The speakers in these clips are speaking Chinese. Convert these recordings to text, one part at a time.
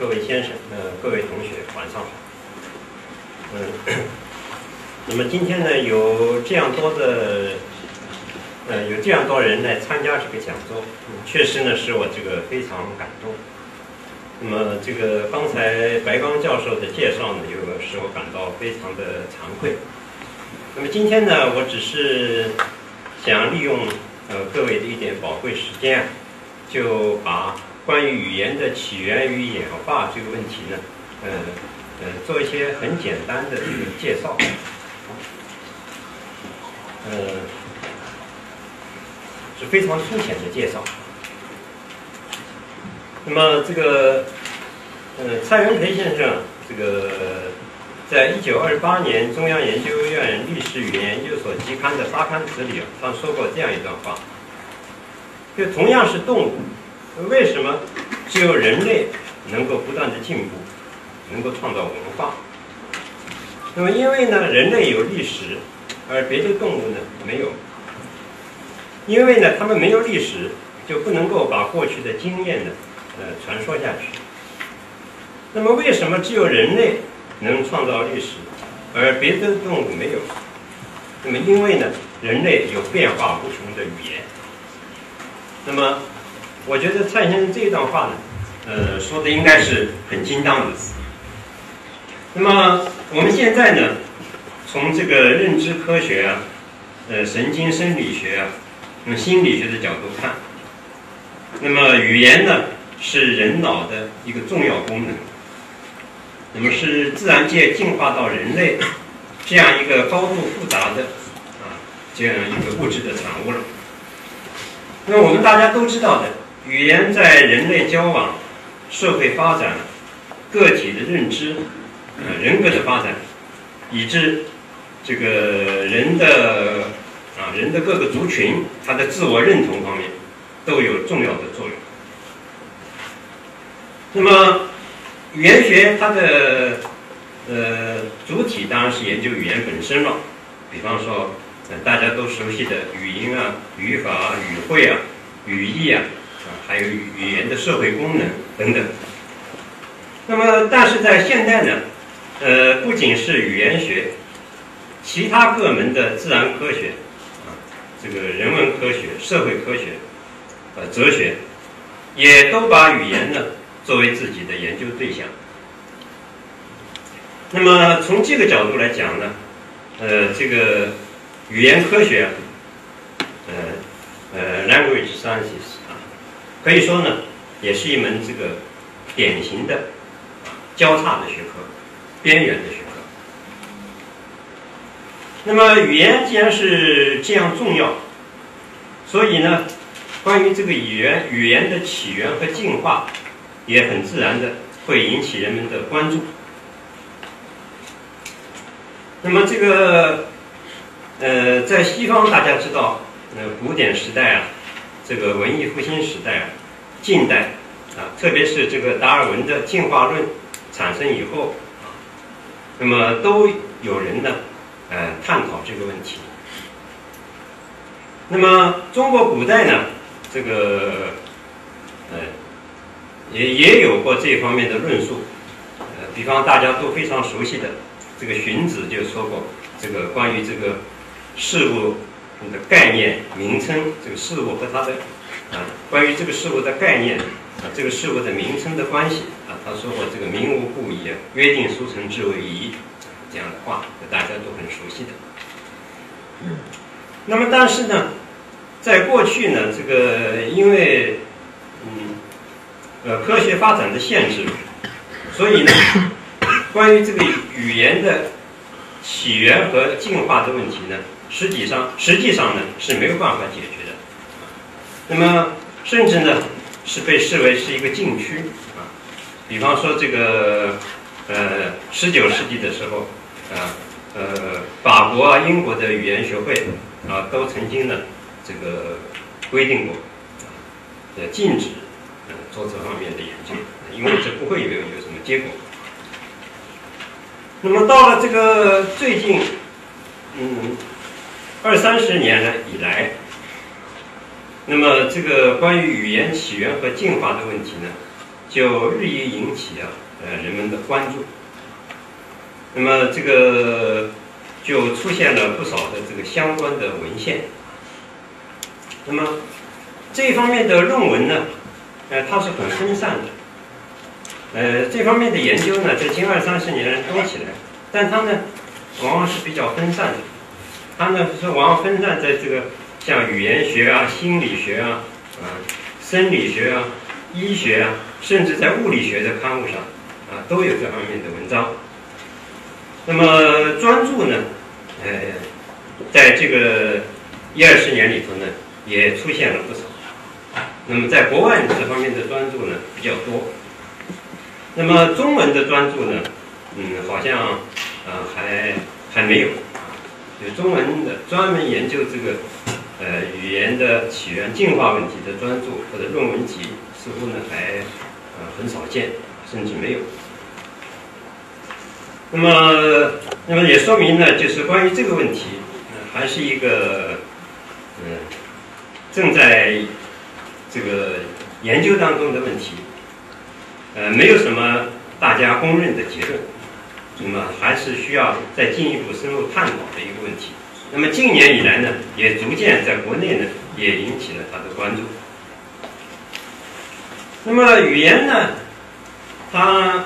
各位先生、呃，各位同学，晚上好。嗯，那么今天呢，有这样多的，呃，有这样多人来参加这个讲座，确实呢，使我这个非常感动。那么这个刚才白刚教授的介绍呢，又使我感到非常的惭愧。那么今天呢，我只是想利用呃各位的一点宝贵时间，就把关于语言的起源与演化这个问题呢，呃呃，做一些很简单的这个介绍。呃，是非常粗浅的介绍。那么这个，呃，蔡元培先生，这个在一九二八年中央研究院历史语言研究所期刊的发刊词里，他说过这样一段话：，就同样是动物，为什么只有人类能够不断的进步，能够创造文化？那么因为呢，人类有历史，而别的动物呢没有。因为呢，他们没有历史，就不能够把过去的经验呢，呃，传说下去。那么为什么只有人类能创造历史，而别的动物没有？那么因为呢，人类有变化无穷的语言。那么，我觉得蔡先生这段话呢，呃，说的应该是很精当的。那么我们现在呢，从这个认知科学啊，呃，神经生理学啊，用心理学的角度看，那么语言呢是人脑的一个重要功能，那么是自然界进化到人类 这样一个高度复杂的啊这样一个物质的产物了。那我们大家都知道的，语言在人类交往、社会发展、个体的认知、呃人格的发展，以致这个人的啊人的各个族群，他的自我认同方面都有重要的作用。那么语言学它的呃主体当然是研究语言本身了，比方说。呃，大家都熟悉的语音啊、语法啊、语汇啊、语义，啊，啊还有语言的社会功能等等。那么，但是在现代呢，呃，不仅是语言学，其他各门的自然科学啊，这个人文科学、社会科学、呃，哲学，也都把语言呢作为自己的研究对象。那么，从这个角度来讲呢，呃，这个。语言科学，呃呃，language sciences，可以说呢，也是一门这个典型的交叉的学科，边缘的学科。那么语言既然是这样重要，所以呢，关于这个语言语言的起源和进化，也很自然的会引起人们的关注。那么这个。呃，在西方，大家知道，呃，古典时代啊，这个文艺复兴时代啊，近代啊，特别是这个达尔文的进化论产生以后啊，那么都有人呢，呃，探讨这个问题。那么中国古代呢，这个呃，也也有过这方面的论述，呃，比方大家都非常熟悉的这个荀子就说过，这个关于这个。事物的概念名称，这个事物和它的啊，关于这个事物的概念啊，这个事物的名称的关系啊，他说过这个“名无不疑，约定俗成之为宜”这样的话，大家都很熟悉的。那么，但是呢，在过去呢，这个因为嗯呃科学发展的限制，所以呢，关于这个语言的起源和进化的问题呢，实际上实际上呢是没有办法解决的。那么甚至呢是被视为是一个禁区啊。比方说这个呃十九世纪的时候啊呃法国啊英国的语言学会啊都曾经呢这个规定过呃禁止呃做这方面的研究，因为这不会有有什么结果。那么到了这个最近，嗯，二三十年来以来，那么这个关于语言起源和进化的问题呢，就日益引起啊呃人们的关注。那么这个就出现了不少的这个相关的文献。那么这一方面的论文呢，呃，它是很分散的。呃，这方面的研究呢，在近二三十年来多起来，但它呢，往往是比较分散的。他呢是往往分散在这个像语言学啊、心理学啊、啊生理学啊、医学啊，甚至在物理学的刊物上啊，都有这方面的文章。那么专著呢，呃，在这个一二十年里头呢，也出现了不少。那么在国外这方面的专著呢，比较多。那么中文的专著呢，嗯，好像啊还还没有啊，就中文的专门研究这个呃语言的起源、进化问题的专著或者论文集，似乎呢还呃很少见，甚至没有。那么，那么也说明呢，就是关于这个问题，还是一个嗯正在这个研究当中的问题。呃，没有什么大家公认的结论，那么还是需要再进一步深入探讨的一个问题。那么近年以来呢，也逐渐在国内呢也引起了他的关注。那么语言呢，它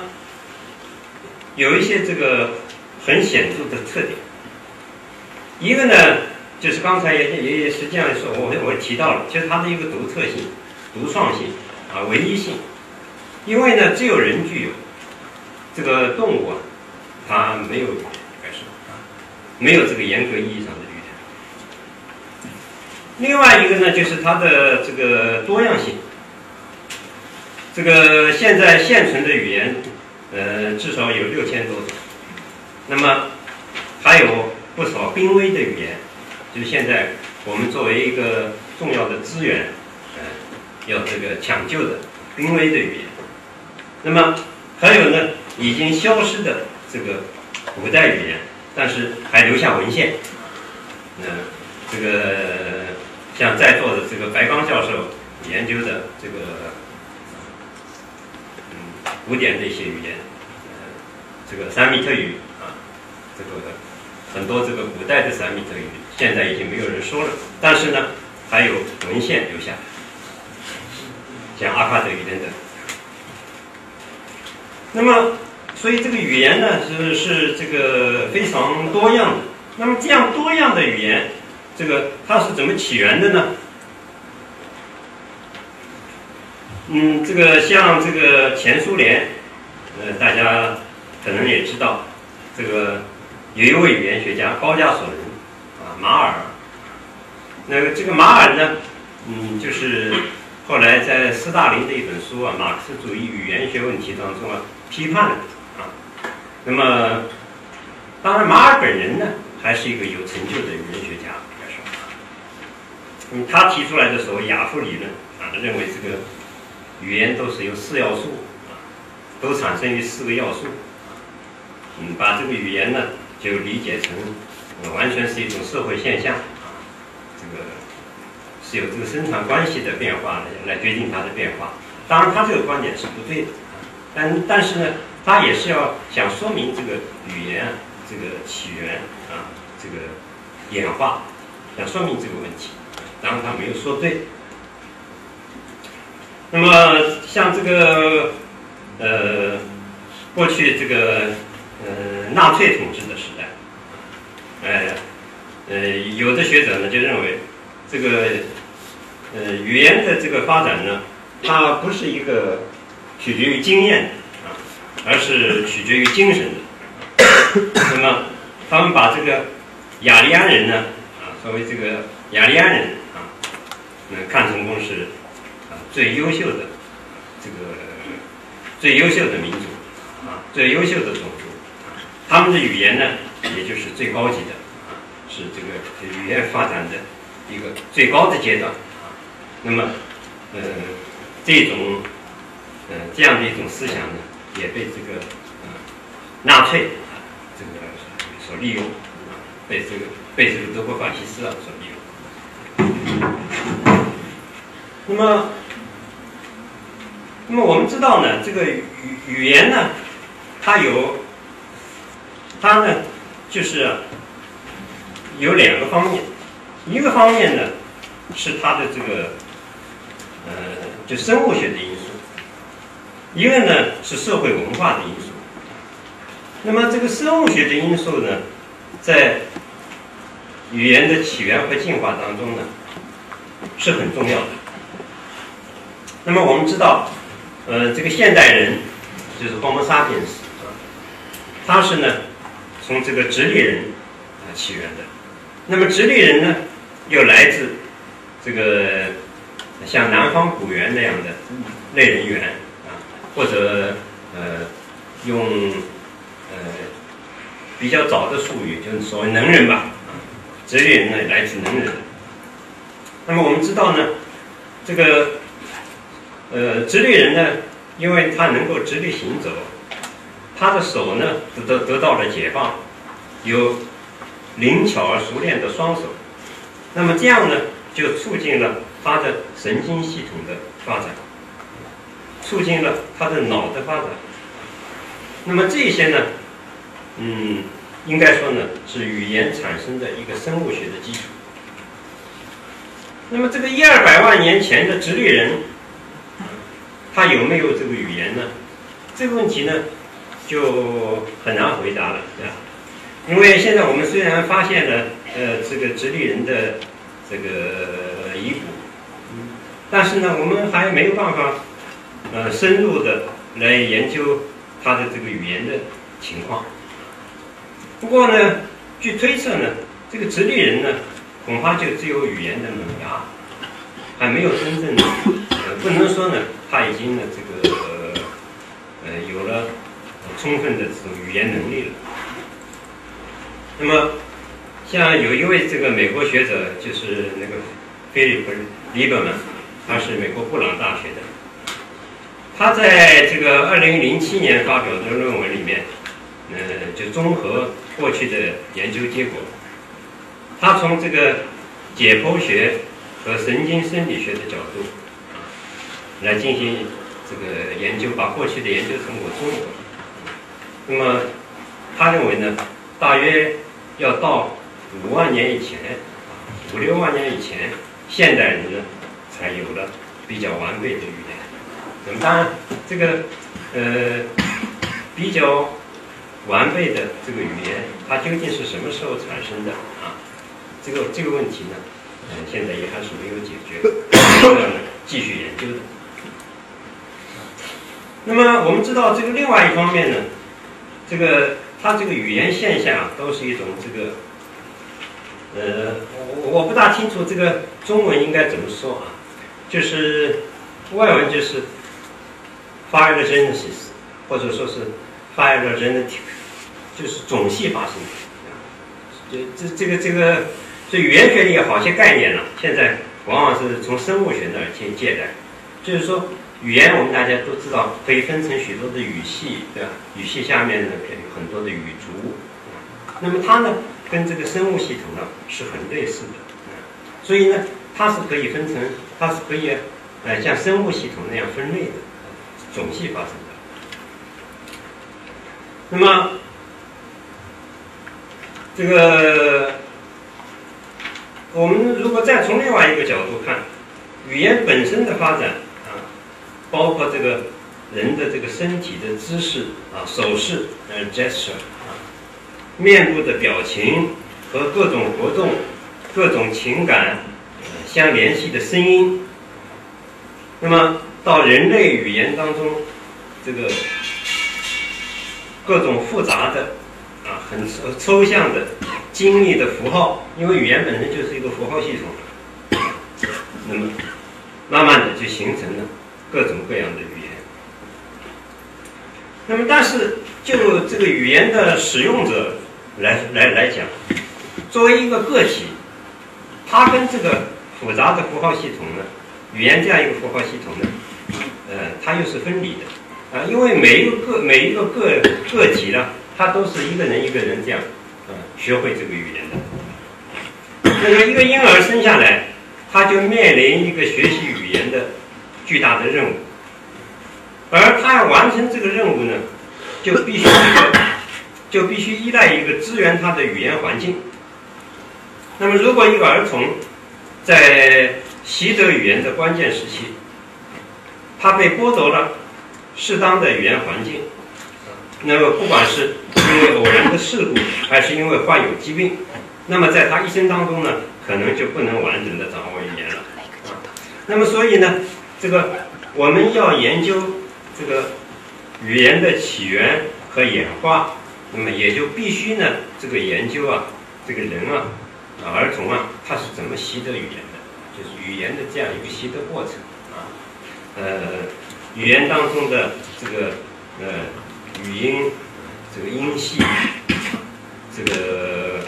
有一些这个很显著的特点。一个呢，就是刚才也也也实际上说，我我提到了，其实它的一个独特性、独创性啊、唯一性。因为呢，只有人具有，这个动物啊，它没有语言，该说啊，没有这个严格意义上的语言。另外一个呢，就是它的这个多样性。这个现在现存的语言，呃，至少有六千多种。那么还有不少濒危的语言，就是现在我们作为一个重要的资源，呃，要这个抢救的濒危的语言。那么还有呢，已经消失的这个古代语言，但是还留下文献。嗯，这个像在座的这个白刚教授研究的这个嗯古典的一些语言，呃，这个三米特语啊，这个很多这个古代的三米特语现在已经没有人说了，但是呢，还有文献留下，像阿卡德语等等。那么，所以这个语言呢是是这个非常多样的。那么这样多样的语言，这个它是怎么起源的呢？嗯，这个像这个前苏联，呃，大家可能也知道，这个有一位语言学家高加索人啊，马尔。那个这个马尔呢，嗯，就是后来在斯大林的一本书啊，《马克思主义语言学问题》当中啊。批判的，那么当然，马尔本人呢，还是一个有成就的语言学家，该说。嗯，他提出来的所谓亚夫理论啊，认为这个语言都是由四要素啊，都产生于四个要素。嗯，把这个语言呢，就理解成完全是一种社会现象啊，这个是由这个生产关系的变化来决定它的变化。当然，他这个观点是不对的。但但是呢，他也是要想说明这个语言这个起源啊，这个演化，想说明这个问题，然后他没有说对。那么像这个呃，过去这个呃纳粹统治的时代，呃呃，有的学者呢就认为，这个呃语言的这个发展呢，它不是一个。取决于经验，而是取决于精神的。那么，他们把这个雅利安人呢，啊，作为这个雅利安人啊，那，看成功是啊最优秀的这个最优秀的民族啊，最优秀的种族啊，他们的语言呢，也就是最高级的啊，是这个语言发展的一个最高的阶段啊。那么，呃，这种呃这样的一种思想呢，也被这个呃纳粹这个所利用，被这个被这个德国法西斯啊所利用。那么，那么我们知道呢，这个语语言呢，它有它呢就是有两个方面，一个方面呢是它的这个呃就生物学的，一个呢是社会文化的因素。那么这个生物学的因素呢，在语言的起源和进化当中呢是很重要的。那么我们知道，呃，这个现代人就是 Homo sapiens 啊，他是呢从这个直立人啊起源的。那么直立人呢，又来自这个像南方古猿那样的类人猿，或者呃用呃比较早的术语，就是所谓能人吧，直立人呢来自能人。那么我们知道呢，这个呃直立人呢，因为他能够直立行走，他的手呢得得得到了解放，有灵巧而熟练的双手，那么这样呢，就促进了他的神经系统的发展，促进了他的脑的发展。那么这些呢，嗯，应该说呢，是语言产生的一个生物学的基础。那么这个一二百万年前的直立人，他有没有这个语言呢？这个问题呢，就很难回答了，对吧？因为现在我们虽然发现了呃这个直立人的这个遗骨，但是呢，我们还没有办法呃深入的来研究他的这个语言的情况。不过呢，据推测呢，这个直立人呢，恐怕就只有语言的萌芽，还没有真正的呃不能说呢，他已经呢这个呃有了充分的这种语言能力了。那么，像有一位这个美国学者，就是那个菲利普·利伯曼，他是美国布朗大学的。他在这个二零零七年发表的论文里面，呃，就综合过去的研究结果，他从这个解剖学和神经生理学的角度，来进行这个研究，把过去的研究成果综合。那么，他认为呢，大约。要到五万年以前，五六万年以前，现代人呢才有了比较完备的语那么当然，这个呃比较完备的这个语言，它究竟是什么时候产生的啊？这个这个问题呢，呃，现在也还是没有解决，要继续研究的。那么我们知道，这个另外一方面呢，这个。它这个语言现象啊都是一种这个，呃，我我不大清楚这个中文应该怎么说啊，就是外文就是 phylogenesis，或者说是 phylogenetic，就是种系发生的。就这这个这个，这语言学里有好些概念呢，现在往往是从生物学那儿借借来，就是说。语言我们大家都知道，可以分成许多的语系，对吧？语系下面呢，可以有很多的语族。那么它呢，跟这个生物系统呢是很类似的。所以呢，它是可以分成，它是可以，呃，像生物系统那样分类的，种系发生的。那么，这个我们如果再从另外一个角度看，语言本身的发展啊。包括这个人的这个身体的姿势啊、手势呃 gesture 啊、面部的表情和各种活动、各种情感相联系的声音，那么到人类语言当中，这个各种复杂的啊很抽象的、精密的符号，因为语言本身就是一个符号系统，那么慢慢的就形成了各种各样的语言。那么，但是就这个语言的使用者来来来讲，作为一个个体，它跟这个复杂的符号系统呢，语言这样一个符号系统呢，呃，它又是分离的啊，因为每一个个每一个个个体呢。他都是一个人一个人这样，嗯，学会这个语言的。那么一个婴儿生下来，他就面临一个学习语言的巨大的任务，而他要完成这个任务呢，就必须，就必须依赖一个支援他的语言环境。那么如果一个儿童在习得语言的关键时期，他被剥夺了适当的语言环境。那么，不管是因为偶然的事故，还是因为患有疾病，那么在他一生当中呢，可能就不能完整的掌握语言了。啊，那么所以呢，这个我们要研究这个语言的起源和演化，那么也就必须呢，这个研究啊，这个人啊，儿童啊，他是怎么习得语言的，就是语言的这样一个习得过程，呃，语言当中的这个呃。语音，这个音系，这个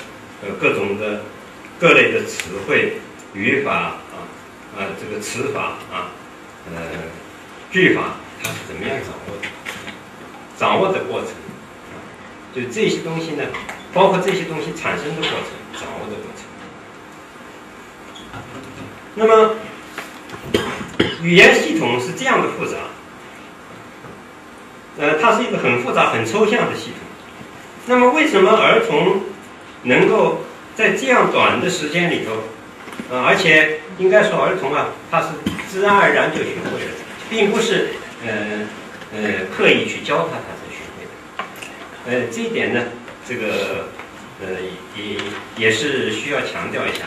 呃各种的各类的词汇、语法啊啊这个词法啊呃句法，它是怎么样掌握的？掌握的过程啊，就这些东西呢，包括这些东西产生的过程、掌握的过程。那么语言系统是这样的复杂。呃，它是一个很复杂、很抽象的系统。那么，为什么儿童能够在这样短的时间里头，呃，而且应该说儿童啊，他是自然而然就学会了，并不是呃呃刻意去教他他才学会的。呃，这一点呢，这个呃也也是需要强调一下。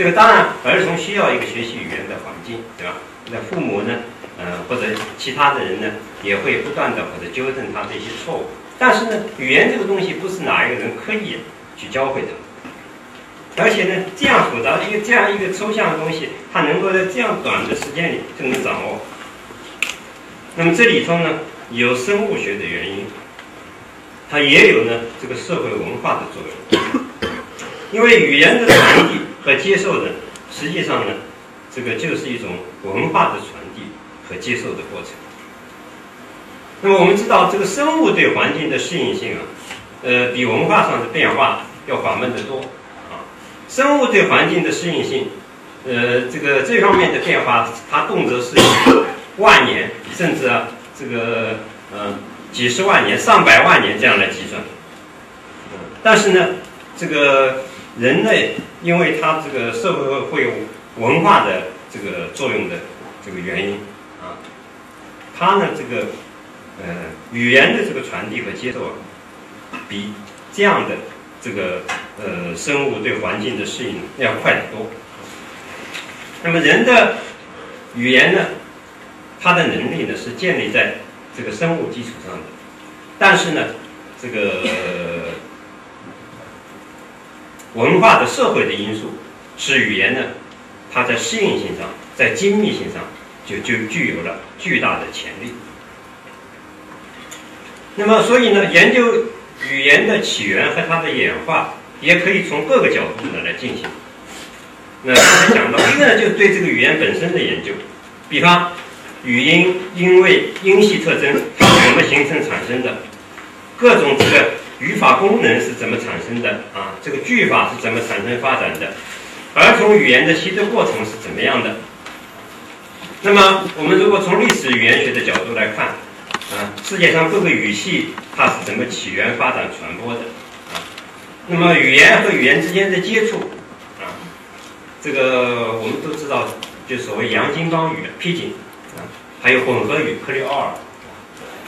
这个当然，儿童需要一个学习语言的环境，对吧？那父母呢？呃，或者其他的人呢，也会不断的或者纠正他的一些错误。但是呢，语言这个东西不是哪一个人刻意去教会他，而且呢，这样复杂的一个这样一个抽象的东西，他能够在这样短的时间里就能掌握。那么这里头呢，有生物学的原因，它也有呢这个社会文化的作用。因为语言的传递和接受的，实际上呢，这个就是一种文化的传递。和接受的过程。那么我们知道，这个生物对环境的适应性啊，呃，比文化上的变化要缓慢得多啊。生物对环境的适应性，呃，这个这方面的变化，它动辄是万年，甚至啊，这个呃几十万年、上百万年这样来计算。但是呢，这个人类因为它这个社会会有文化的这个作用的这个原因啊。它呢，这个呃语言的这个传递和接受啊，比这样的这个呃生物对环境的适应要快得多。那么人的语言呢，它的能力呢是建立在这个生物基础上的，但是呢，这个文化的社会的因素使语言呢，它在适应性上，在精密性上。就就具有了巨大的潜力。那么，所以呢，研究语言的起源和它的演化，也可以从各个角度呢来进行。那刚才讲到，一个呢，就是对这个语言本身的研究，比方语音、因为、音系特征它是怎么形成产生的，各种这个语法功能是怎么产生的啊？这个句法是怎么产生发展的？儿童语言的习得过程是怎么样的？那么，我们如果从历史语言学的角度来看，啊，世界上各个语系它是怎么起源、发展、传播的？啊，那么语言和语言之间的接触，啊，这个我们都知道，就所谓洋泾浜语 （Pidgin），啊，还有混合语 （Creole）。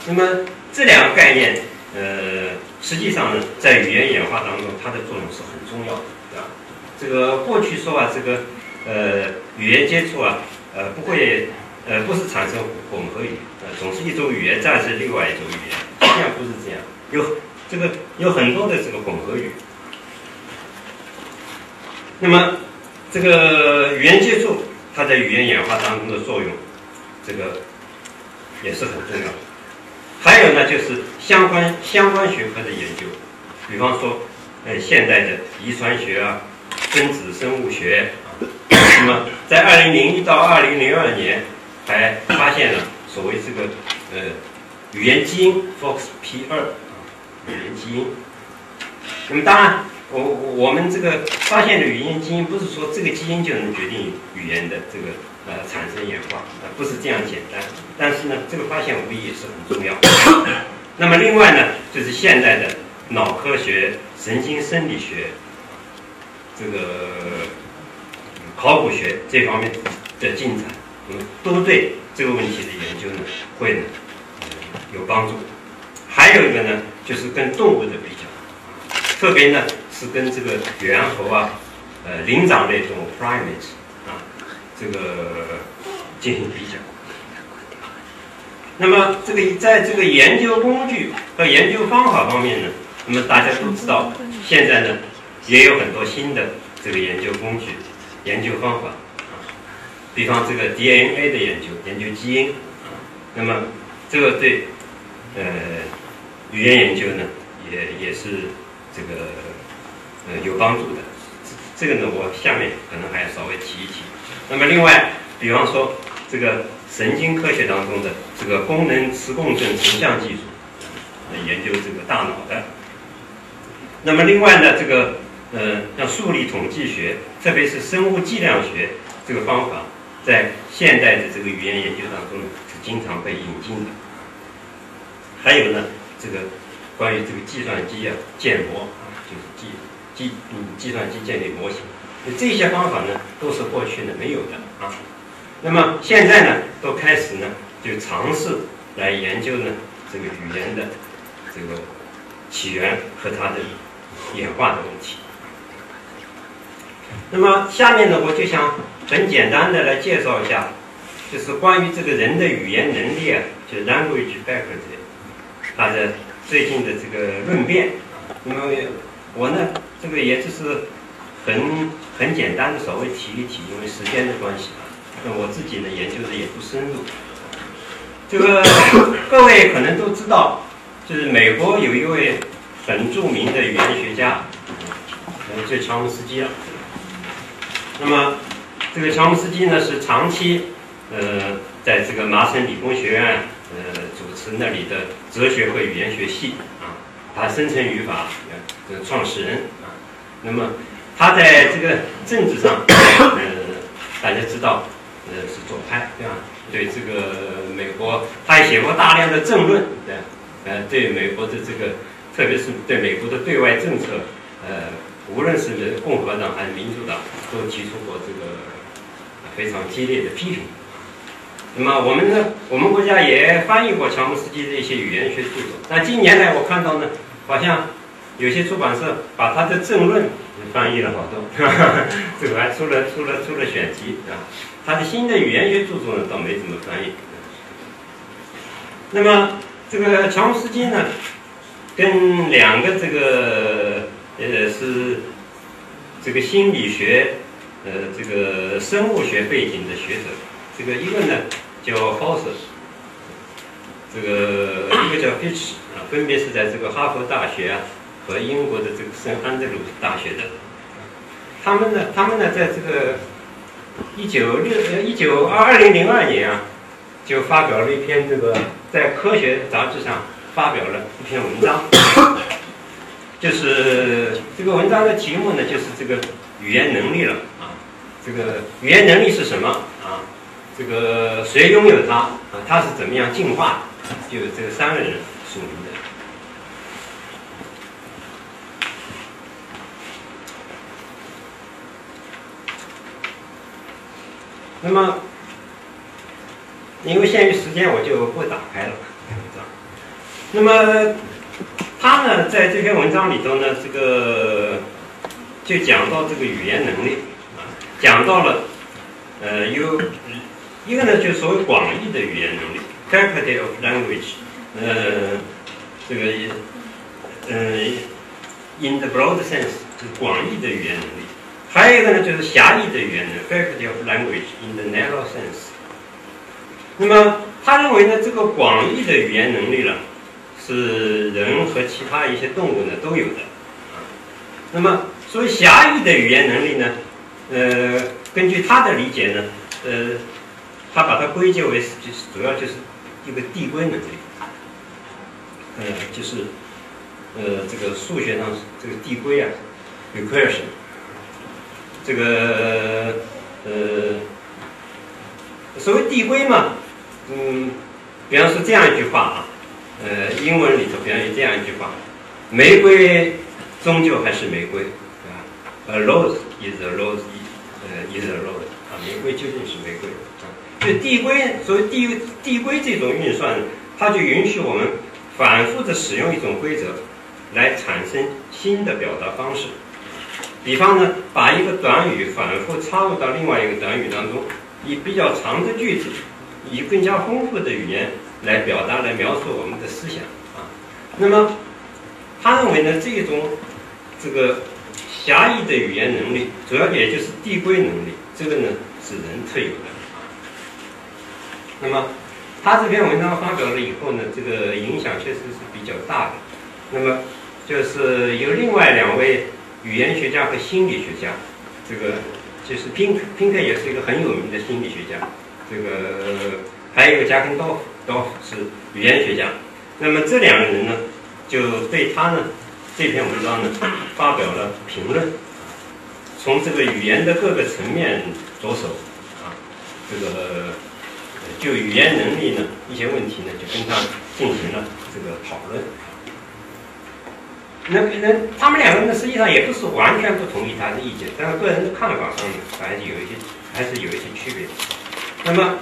那么这两个概念，呃，实际上呢，在语言演化当中，它的作用是很重要的，对吧？这个过去说啊，这个呃，语言接触啊。呃，不会，呃，不是产生混合语，呃，总是一种语言战胜另外一种语言，实际上不是这样。有这个有很多的这个混合语。那么，这个语言接触它在语言演化当中的作用，这个也是很重要的。还有呢，就是相关相关学科的研究，比方说，呃，现代的遗传学啊，分子生物学啊。那么，在二零零一到二零零二年，还发现了所谓这个呃语言基因 FOXP 二啊，语言基因。那么当然。我我们这个发现的语言基因，不是说这个基因就能决定语言的这个呃产生演化，呃不是这样简单。但是呢，这个发现无疑也是很重要。那么另外呢，就是现代的脑科学、神经生理学、这个考古学这方面的进展，嗯，都对这个问题的研究呢会呢有帮助。还有一个呢，就是跟动物的比较，特别呢。是跟这个猿猴啊，呃，灵长类动物 （primates），这个进行比较。那么，这个在这个研究工具和研究方法方面呢，那么大家都知道，现在呢也有很多新的这个研究工具、研究方法啊，比方这个 DNA 的研究，研究基因啊，那么这个对呃语言研究呢，也也是这个。呃，有帮助的，这个呢，我下面可能还要稍微提一提。那么另外，比方说这个神经科学当中的这个功能磁共振成像技术，研究这个大脑的。那么另外呢，这个呃，像数理统计学，特别是生物计量学这个方法，在现代的这个语言研究当中是经常被引进的。还有呢，这个关于这个计算机啊建模啊，就是计。计嗯，计算机建立模型，这些方法呢，都是过去呢没有的啊。那么现在呢，都开始呢，就尝试来研究呢这个语言的这个起源和它的演化的问题。那么下面呢，我就想很简单的来介绍一下，就是关于这个人的语言能力啊，就 language faculty，它的最近的这个论辩。那么我呢？这个也只是很很简单的稍微提一提，因为时间的关系啊。那我自己呢研究的也不深入。这个各位可能都知道，就是美国有一位很著名的语言学家，呃，就乔姆斯基了。那么这个乔姆斯基呢是长期呃在这个麻省理工学院呃主持那里的哲学和语言学系啊，他生成语法的创始人啊。那么，他在这个政治上，呃，大家知道，呃，是左派，对吧？对这个美国，他也写过大量的政论，对，呃，对美国的这个，特别是对美国的对外政策，呃，无论是共和党还是民主党，都提出过这个非常激烈的批评。那么我们呢，我们国家也翻译过乔姆斯基的一些语言学著作。那近年来我看到呢，好像。有些出版社把他的政论翻译了好多，这个还出了出了出了选集啊。他的新的语言学著作呢，倒没怎么翻译。那么这个乔姆斯基呢，跟两个这个呃是这个心理学呃这个生物学背景的学者，这个一个呢叫 h o s e r 这个一个叫 Fitch 啊，分别是在这个哈佛大学啊。和英国的这个圣安德鲁大学的，他们呢，他们呢，在这个一九六呃一九二二零零二年啊，就发表了一篇这个在科学杂志上发表了一篇文章，就是这个文章的题目呢，就是这个语言能力了啊，这个语言能力是什么啊？这个谁拥有它啊？它是怎么样进化的？就这三个人署名的。那么，因为限于时间，我就不打开了文章。那么，他呢，在这篇文章里头呢，这个就讲到这个语言能力啊，讲到了呃，有一个呢，就是所谓广义的语言能力 （faculty of language）。呃，这个嗯，in the broad sense 就是广义的语言能力，还有一个呢就是狭义的语言能力 faculty of language in the narrow sense。那么他认为呢，这个广义的语言能力呢，是人和其他一些动物呢都有的。那么所谓狭义的语言能力呢，呃，根据他的理解呢，呃，他把它归结为就是主要就是一个递归能力，呃，就是呃这个数学上这个递归啊，recursion，这个呃所谓递归嘛，嗯，比方说这样一句话啊，呃，英文里头比方有这样一句话，玫瑰终究还是玫瑰。啊 A rose is a rose，呃，is a rose 啊，玫瑰究竟是玫瑰啊。就递归，所谓递递归这种运算，它就允许我们反复的使用一种规则，来产生新的表达方式。比方呢，把一个短语反复插入到另外一个短语当中，以比较长的句子，以更加丰富的语言来表达、来描述我们的思想啊。那么，他认为呢，这一种这个。狭义的语言能力，主要也就是递归能力，这个呢是人特有的啊。那么他这篇文章发表了以后呢，这个影响确实是比较大的。那么就是有另外两位语言学家和心理学家，这个就是宾宾克也是一个很有名的心理学家，这个还有一个加根道，道是语言学家。那么这两个人呢，就对他呢。这篇文章呢，发表了评论，从这个语言的各个层面着手，啊，这个就语言能力呢一些问题呢，就跟他进行了这个讨论。那那他们两个人实际上也不是完全不同意他的意见，但是个人的看法上呢，还是有一些还是有一些区别。那么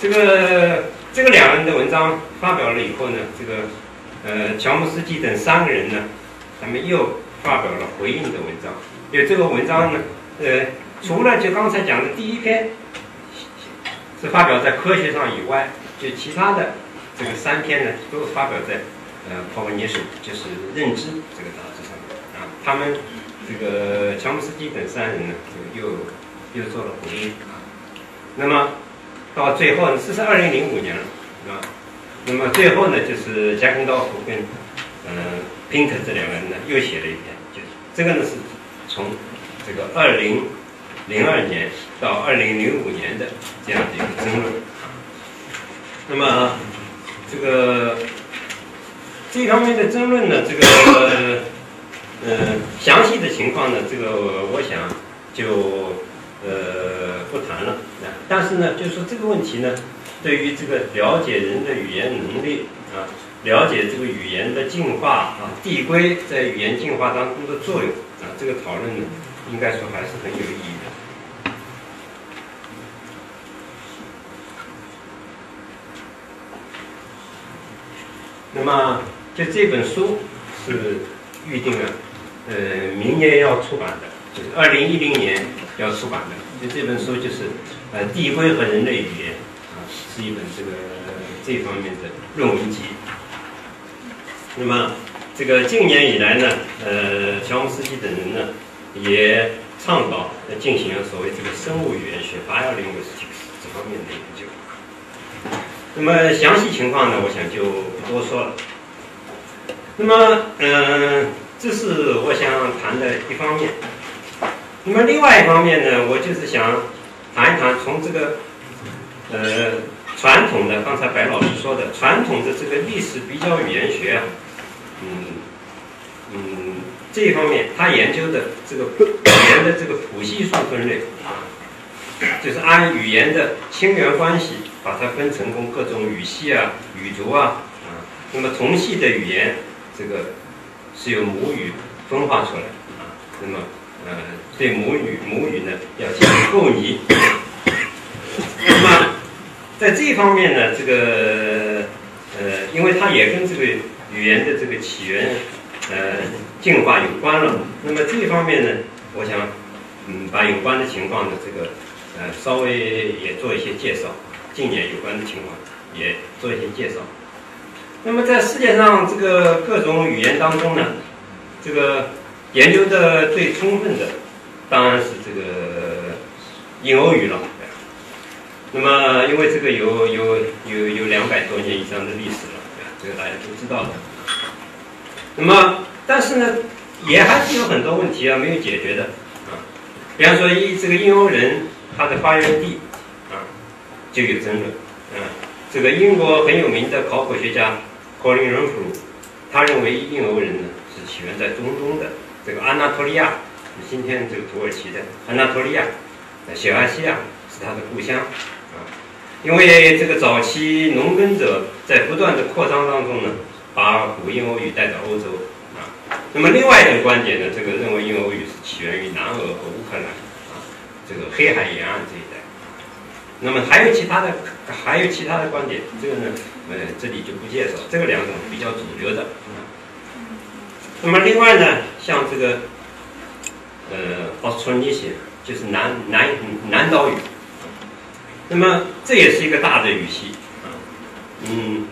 这个这个两个人的文章发表了以后呢，这个呃乔姆斯基等三个人呢。他们又发表了回应的文章，因为这个文章呢，呃，除了就刚才讲的第一篇是发表在科学上以外，就其他的这个三篇呢，都发表在呃《cognition》就是认知这个杂志上面啊。他们这个乔姆斯基等三人呢，就又又做了回应啊。那么到最后呢，这是二零零五年了啊。那么最后呢，就是加根道夫跟嗯。宾特这两个人呢，又写了一篇，就是这个呢是从这个二零零二年到二零零五年的这样的一个争论。那么这个这方面的争论呢，这个呃详细的情况呢，这个我想就呃不谈了。啊但是呢，就是说这个问题呢，对于这个了解人的语言能力啊。了解这个语言的进化啊，递归在语言进化当中的作用啊，这个讨论呢，应该说还是很有意义的。那么，就这本书是预定了，呃，明年要出版的，就是二零一零年要出版的。就这本书就是呃，递归和人类语言啊，是一本这个这方面的论文集。那么，这个近年以来呢，呃，乔姆斯基等人呢，也倡导进行了所谓这个生物语言学八幺零五十七这方面的研究。那么详细情况呢，我想就不多说了。那么，嗯，这是我想谈的一方面。那么另外一方面呢，我就是想谈一谈从这个，呃，传统的，刚才白老师说的传统的这个历史比较语言学啊。嗯嗯，这一方面，他研究的这个语言的这个谱系数分类啊，就是按语言的亲缘关系把它分成功各种语系啊、语族啊。那么同系的语言，这个是由母语分化出来啊。那么呃，对母语母语呢要进行构拟。那么在这一方面呢，这个呃，因为它也跟这个。语言的这个起源，呃，进化有关了。那么这一方面呢，我想，嗯，把有关的情况呢这个，呃，稍微也做一些介绍。近年有关的情况也做一些介绍。那么在世界上这个各种语言当中呢，这个研究的最充分的，当然是这个印欧语了。那么因为这个有有有有两百多年以上的历史了，这个大家都知道的。那么但是呢，也还是有很多问题啊没有解决的啊。比方说，一这个印欧人他的发源地啊就有争论啊。这个英国很有名的考古学家。科林·伦普，他认为印欧人呢是起源在中东的这个安纳托利亚，今天这个土耳其的安纳托利亚，小亚细亚是他的故乡啊。因为这个早期农耕者在不断的扩张当中呢，把古印欧语带到欧洲啊。那么另外一种观点呢，这个认为印欧语是起源于南俄和乌克兰啊，这个黑海沿岸这一带。那么还有其他的，还有其他的观点，这个呢？呃，这里就不介绍，这个两种比较主流的。那么另外呢，像这个呃，Austronesia 就是南南南岛语，那么这也是一个大的语系啊。嗯，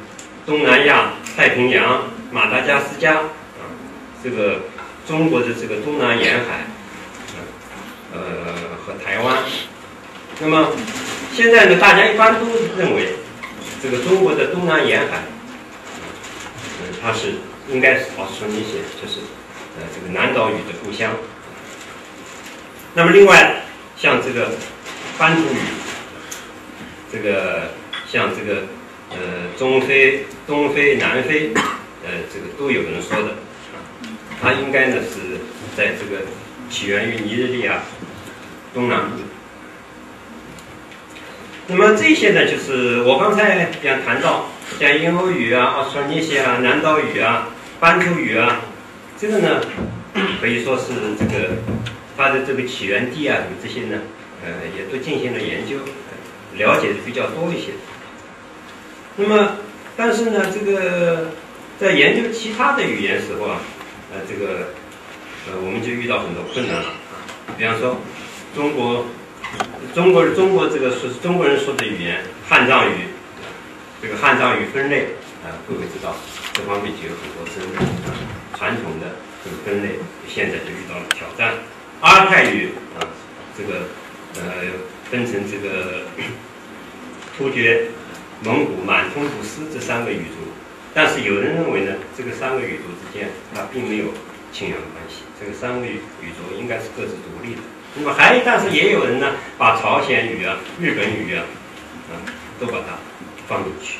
东南亚、太平洋、马达加斯加啊，这个中国的这个东南沿海，呃和台湾。那么现在呢，大家一般都认为。这个中国的东南沿海，嗯，它是应该是保持一些，就是呃这个南岛语的故乡。那么另外像这个班图语，这个像这个呃中非、东非、南非，呃这个都有人说的，它应该呢是在这个起源于尼日利亚东南部。那么这些呢，就是我刚才讲谈到，像英欧语啊、奥斯特尼西啊、南岛语啊、班图语啊，这个呢，可以说是这个它的这个起源地啊，什么这些呢，呃，也都进行了研究，了解的比较多一些。那么，但是呢，这个在研究其他的语言时候啊，呃，这个呃，我们就遇到很多困难了啊，比方说中国。中国中国这个是中国人说的语言汉藏语，这个汉藏语分类啊，各位知道这方面就有很多争论。传统的这个分类现在就遇到了挑战。阿泰语啊，这个呃分成这个突厥、蒙古、满通古斯这三个语族，但是有人认为呢，这个三个语族之间它并没有亲缘关系，这个三个语族应该是各自独立的。那么还，但是也有人呢，把朝鲜语啊、日本语啊，啊，都把它放进去。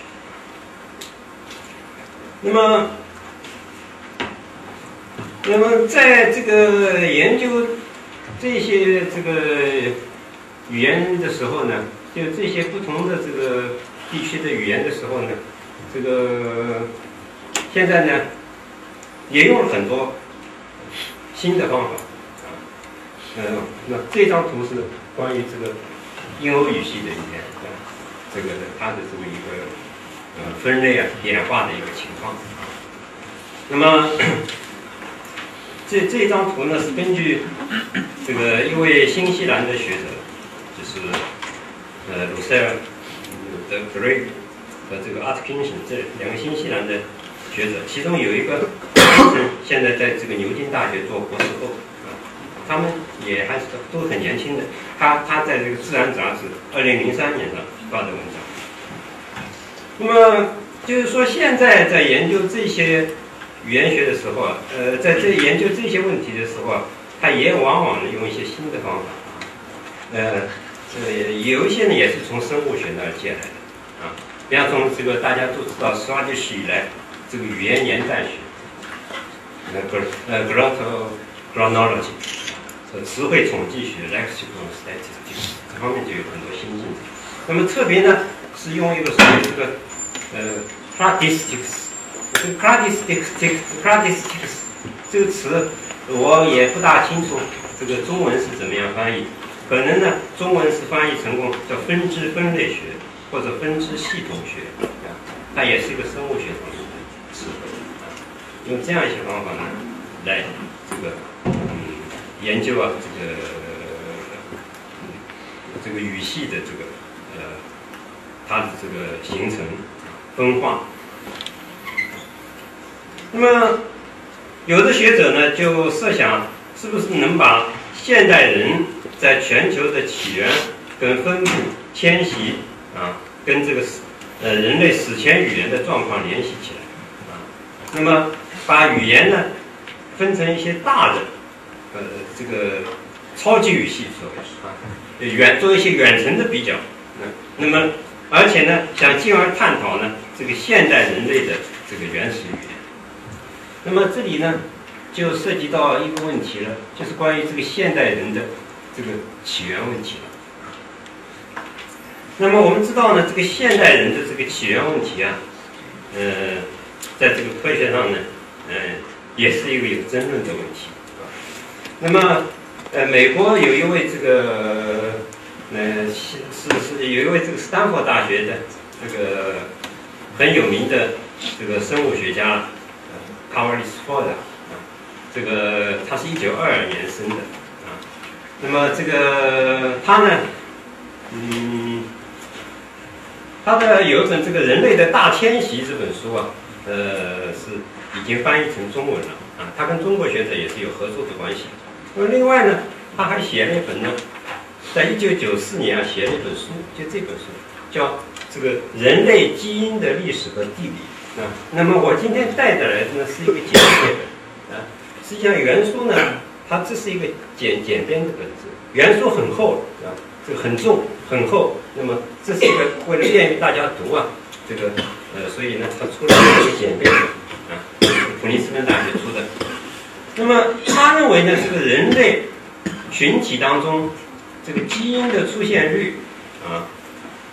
那么，那么在这个研究这些这个语言的时候呢，就这些不同的这个地区的语言的时候呢，这个现在呢，也用了很多新的方法。嗯，那这张图是关于这个印欧语系的语言，这个它的这么一个呃分类啊演化的一个情况。那么这这张图呢是根据这个一位新西兰的学者，就是呃鲁塞尔的 Gray 和这个 Atkinson 这两个新西兰的学者，其中有一个现在在这个牛津大学做博士后。他们也还是都很年轻的。他他在这个《自然》杂志二零零三年上发的文章。那么就是说，现在在研究这些语言学的时候啊，呃，在这研究这些问题的时候啊，他也往往呢用一些新的方法。呃，呃，有一些呢也是从生物学那儿借来的啊。比方从这个大家都知道，十二世纪以来这个语言年代学，呃，不是呃，Graph，Chronology。呃，词汇统计学 （lexical statistics） 这方面就有很多新进展。那么特别呢，是用一个所谓这个呃 “cladistics”。这个 “cladistics”“cladistics” 这个词，我也不大清楚这个中文是怎么样翻译。可能呢，中文是翻译成功叫分支分类学或者分支系统学，它也是一个生物学方面的词汇。用这样一些方法呢，来这个。研究啊，这个这个语系的这个呃，它的这个形成分化。那么有的学者呢就设想，是不是能把现代人在全球的起源、跟分布、迁徙啊，跟这个呃人类史前语言的状况联系起来啊？那么把语言呢分成一些大的呃这个超级语系，所谓啊，远做一些远程的比较，嗯，那么而且呢想进而探讨呢这个现代人类的这个原始语言。那么这里呢，就涉及到一个问题了，就是关于这个现代人的这个起源问题了。那么我们知道呢，这个现代人的这个起源问题啊，呃，在这个科学上呢，嗯，也是一个有争论的问题。那么，呃，美国有一位这个，呃，是是有一位这个斯坦福大学的这个很有名的这个生物学家。卡瓦利斯福的，这个他是一九二二年生的啊，那么这个他呢，嗯，他的有一本这个《人类的大迁徙》这本书啊，呃，是已经翻译成中文了啊，他跟中国学者也是有合作的关系。那么另外呢，他还写了一本呢，在一九九四年啊写了一本书，就这本书叫《这个人类基因的历史和地理》。啊，那么我今天带的来的呢是一个简写本啊。实际上原书呢，它这是一个简简编的本子，原书很厚啊，这个很重很厚。那么这是一个为了便于大家读啊，这个呃，所以呢，它出了一个简编啊，普林斯顿大学出的。那么他认为呢，这个人类群体当中这个基因的出现率啊。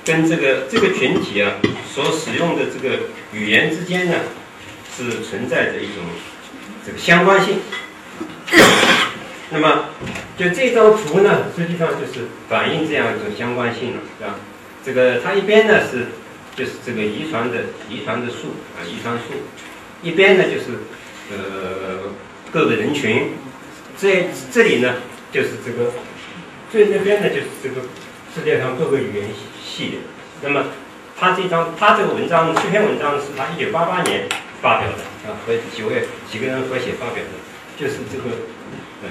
跟这个这个群体啊所使用的这个语言之间呢，是存在着一种这个相关性。那么，就这张图呢，实际上就是反映这样一种相关性了，是吧？这个它一边呢是就是这个遗传的遗传的数啊，遗传数，一边呢就是呃各个人群，这这里呢就是这个最那边呢就是这个世界上各个语言系。系列，那么他这张他这个文章这篇文章是他一九八八年发表的啊，和几位几个人合写发表的，就是这个呃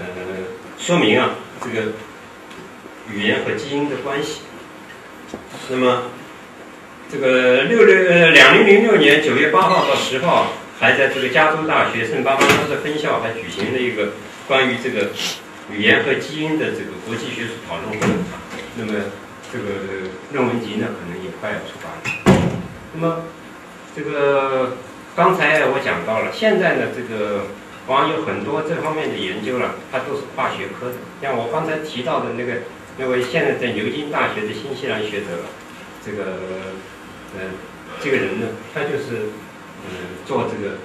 说明啊这个语言和基因的关系。那么这个六六呃两零零六年九月八号到十号，还在这个加州大学圣巴巴拉的分校还举行了一个关于这个语言和基因的这个国际学术讨论会，那么。这个论文集呢，可能也快要出版了。那么，这个刚才我讲到了，现在呢，这个网有很多这方面的研究了，它都是跨学科的。像我刚才提到的那个那位现在在牛津大学的新西兰学者，这个呃这个人呢，他就是嗯做这个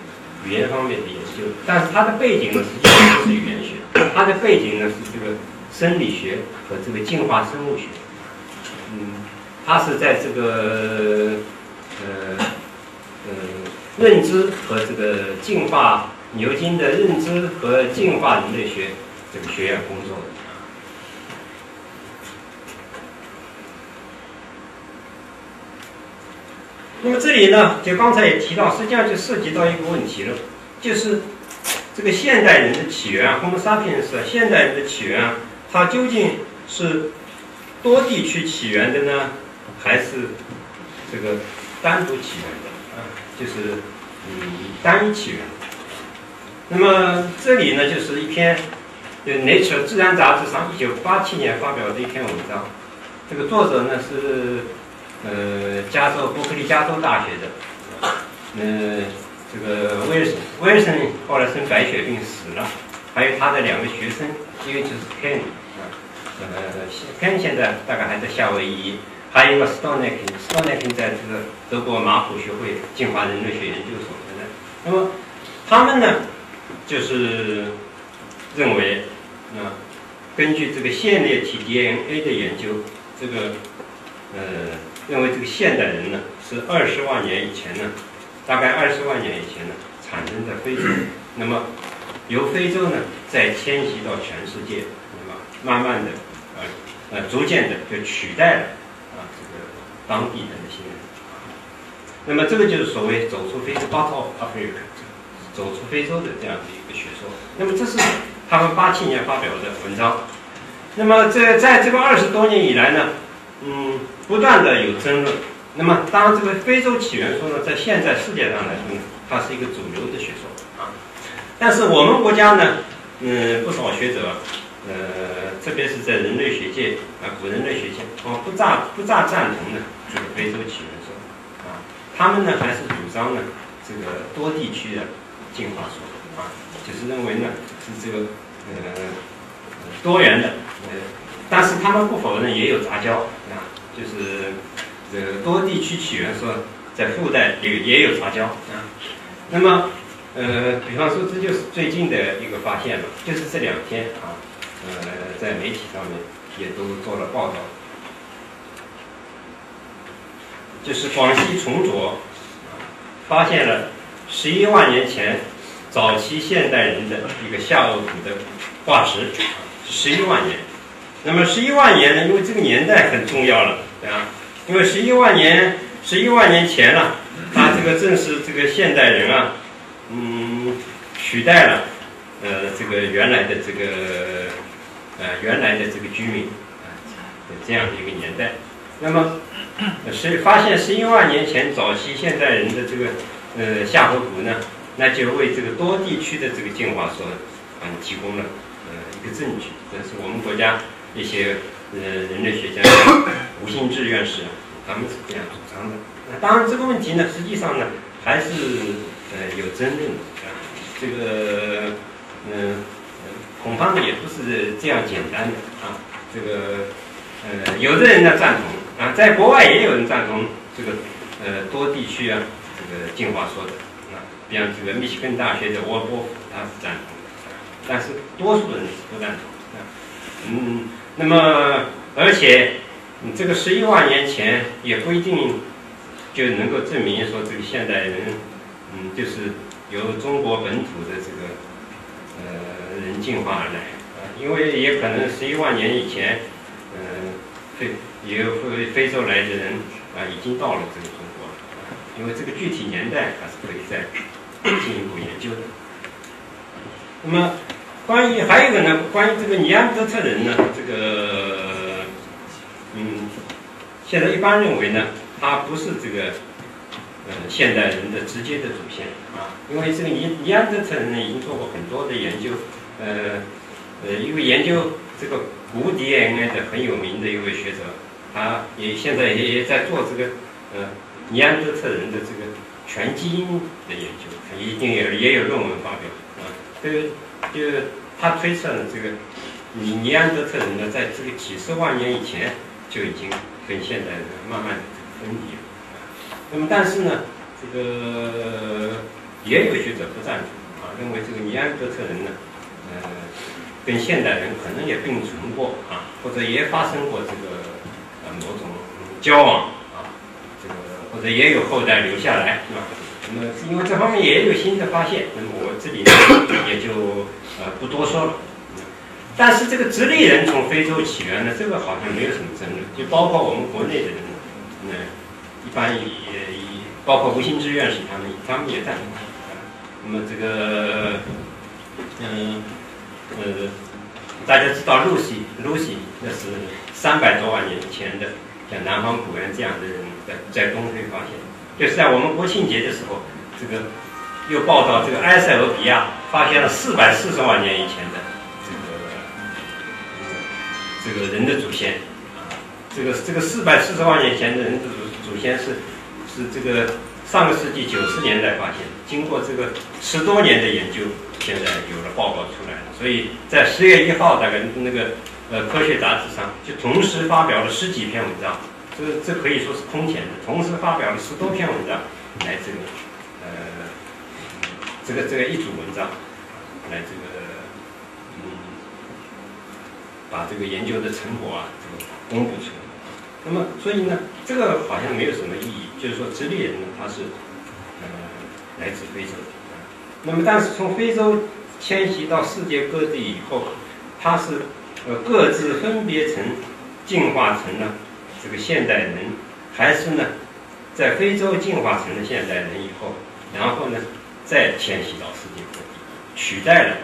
语言方面的研究，但是他的背景呢，实际上不是语言学，他的背景呢是这个生理学和这个进化生物学。嗯，他是在这个呃呃认知和这个进化牛津的认知和进化人类学这个学院工作的。那么这里呢，就刚才也提到，实际上就涉及到一个问题了，就是这个现代人的起源，Homo sapiens，现代人的起源，它究竟是？多地区起源的呢，还是这个单独起源的啊？就是嗯单一起源。那么这里呢，就是一篇就《Nature》自然杂志上一九八七年发表的一篇文章。这个作者呢是呃加州伯克利加州大学的，呃这个威尔森威尔森后来生白血病死了，还有他的两个学生，一个就是 Ken。呃，，Ken 现在大概还在夏威夷，还有一个 s t o n e k s t o n e k 在这个德国马普学会进化人类学研究所的。那么他们呢，就是认为啊，根据这个线粒体 DNA 的研究，这个呃，认为这个现代人呢是二十万年以前呢，大概二十万年以前呢产生在非洲，那么由非洲呢再迁徙到全世界，那么慢慢的。呃呃，逐渐的就取代了啊这个当地的那些人。那么这个就是所谓走出非洲 out of Africa，走出非洲的这样的一个学说。那么这是他们八七年发表的文章。那么这在这个二十多年以来呢，嗯，不断的有争论。那么当然，这个非洲起源说呢，在现在世界上来说呢，它是一个主流的学说啊。但是我们国家呢，嗯，不少学者，呃，特别是在人类学界啊，古人类学界，哦，不大不大赞同呢这个非洲起源说啊。他们呢还是主张呢这个多地区的进化说啊，就是认为呢是这个呃多元的，呃，但是他们不否认也有杂交啊，就是。这个多地区起源说在附带也也有杂交啊，那么呃，比方说这就是最近的一个发现了，就是这两天啊，呃，在媒体上面也都做了报道，就是广西崇左发现了十一万年前早期现代人的一个下颚骨的化石，十一万年，那么十一万年呢，因为这个年代很重要了，对吧？因为十一万年，十一万年前了，他这个正是这个现代人啊，嗯，取代了呃这个原来的这个呃原来的这个居民啊这样的一个年代。那么是发现十一万年前早期现代人的这个呃下颌骨呢，那就为这个多地区的这个进化说啊提供了呃一个证据。这是我们国家一些呃人类学家吴兴志院士。他们是这样主张的。那当然，这个问题呢，实际上呢，还是呃有争论的啊。这个嗯恐怕呢也不是这样简单的啊。这个呃，有的人呢赞同啊，在国外也有人赞同这个呃多地区啊这个进化说的啊。比方这个密西根大学的沃波他是赞同的，但是多数人是不赞同。嗯，那么而且。这个十一万年前也不一定就能够证明说这个现代人，嗯，就是由中国本土的这个呃人进化而来啊，因为也可能十一万年以前，嗯，非也有非非洲来的人啊，已经到了这个中国了，因为这个具体年代还是可以再进一步研究的。那么关于还有一个呢，关于这个尼安德特人呢，这个。嗯，现在一般认为呢，他不是这个呃现代人的直接的祖先啊，因为这个尼尼安德特人呢已经做过很多的研究，呃呃，一个研究这个古 DNA 的很有名的一位学者，他也现在也也在做这个呃尼安德特人的这个全基因的研究，他一定有也有论文发表啊，这个就他推测呢，这个尼尼安德特人呢，在这个几十万年以前。就已经跟现代人慢慢的分离了。那么，但是呢，这个也有学者不赞同啊，认为这个尼安德特人呢，呃，跟现代人可能也并存过啊，或者也发生过这个呃某种交往啊，这个或者也有后代留下来，是吧？那么，因为这方面也有新的发现，那么我这里呢也就呃不多说了。但是这个直立人从非洲起源呢，这个好像没有什么争论，就包括我们国内的人，呢，一般也也包括吴兴之院士他们，他们也赞同。那么这个，嗯呃，大家知道露西，露西那是三百多万年前的，像南方古猿这样的人在在东非发现，就是在我们国庆节的时候，这个又报道这个埃塞俄比亚发现了四百四十万年以前的。这个这个人的祖先，这个这个四百四十万年前的人的祖祖先是是这个上个世纪九十年代发现，经过这个十多年的研究，现在有了报告出来了。所以在十月一号，大概那个呃科学杂志上就同时发表了十几篇文章，这这可以说是空前的，同时发表了十多篇文章，来这个这个这个一组文章，来这个嗯。把这个研究的成果啊，这个公布出来。那么，所以呢，这个好像没有什么意义。就是说，直立人呢，他是呃来自非洲。那么，但是从非洲迁徙到世界各地以后，他是呃各自分别成进化成了这个现代人，还是呢在非洲进化成了现代人以后，然后呢再迁徙到世界各地，取代了